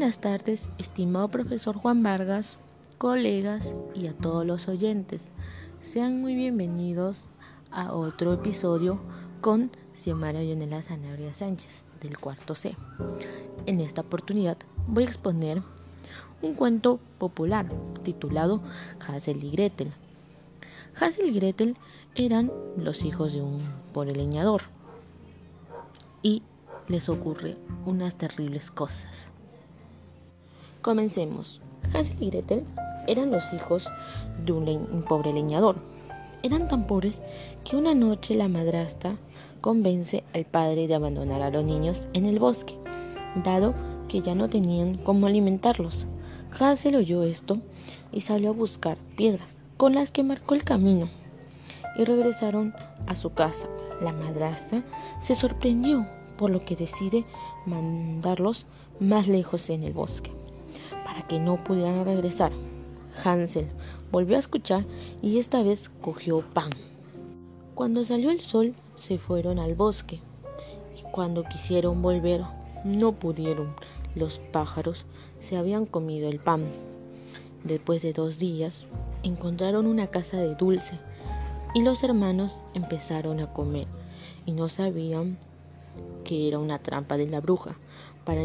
buenas tardes, estimado profesor Juan Vargas, colegas y a todos los oyentes. Sean muy bienvenidos a otro episodio con Xiomara Yonela Zanabria Sánchez del cuarto C. En esta oportunidad voy a exponer un cuento popular titulado Hazel y Gretel. Hazel y Gretel eran los hijos de un pobre leñador y les ocurre unas terribles cosas. Comencemos. Hansel y Gretel eran los hijos de un, pobre leñador. Eran tan pobres que una noche la madrastra convence al padre de abandonar a los niños en el bosque, dado que ya no tenían cómo alimentarlos. Hansel oyó esto y salió a buscar piedras con las que marcó el camino y regresaron a su casa. La madrastra se sorprendió por lo que decide mandarlos más lejos en el bosque que no pudieran regresar. Hansel volvió a escuchar y esta vez cogió pan. Cuando salió el sol se fueron al bosque y cuando quisieron volver no pudieron. Los pájaros se habían comido el pan. Después de dos días encontraron una casa de dulce y los hermanos empezaron a comer y no sabían que era una trampa de la bruja para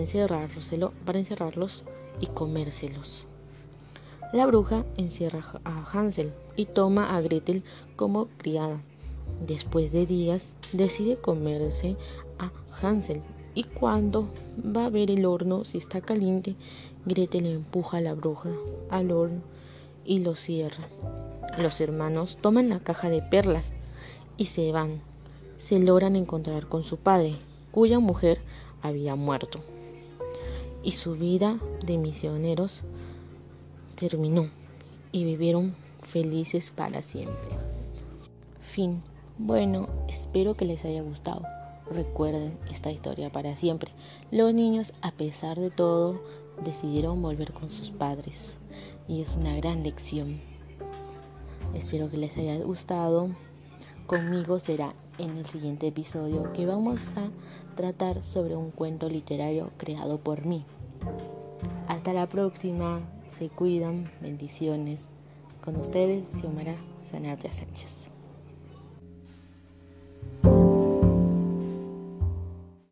para encerrarlos y comérselos. La bruja encierra a Hansel y toma a Gretel como criada. Después de días decide comerse a Hansel y cuando va a ver el horno si está caliente, Gretel empuja a la bruja al horno y lo cierra. Los hermanos toman la caja de perlas y se van. Se logran encontrar con su padre, cuya mujer había muerto y su vida de misioneros terminó y vivieron felices para siempre. Fin. Bueno, espero que les haya gustado. Recuerden esta historia para siempre. Los niños, a pesar de todo, decidieron volver con sus padres y es una gran lección. Espero que les haya gustado. Conmigo será en el siguiente episodio que vamos a tratar sobre un cuento literario creado por mí. Hasta la próxima, se cuidan, bendiciones. Con ustedes, Xiomara Sanabria Sánchez.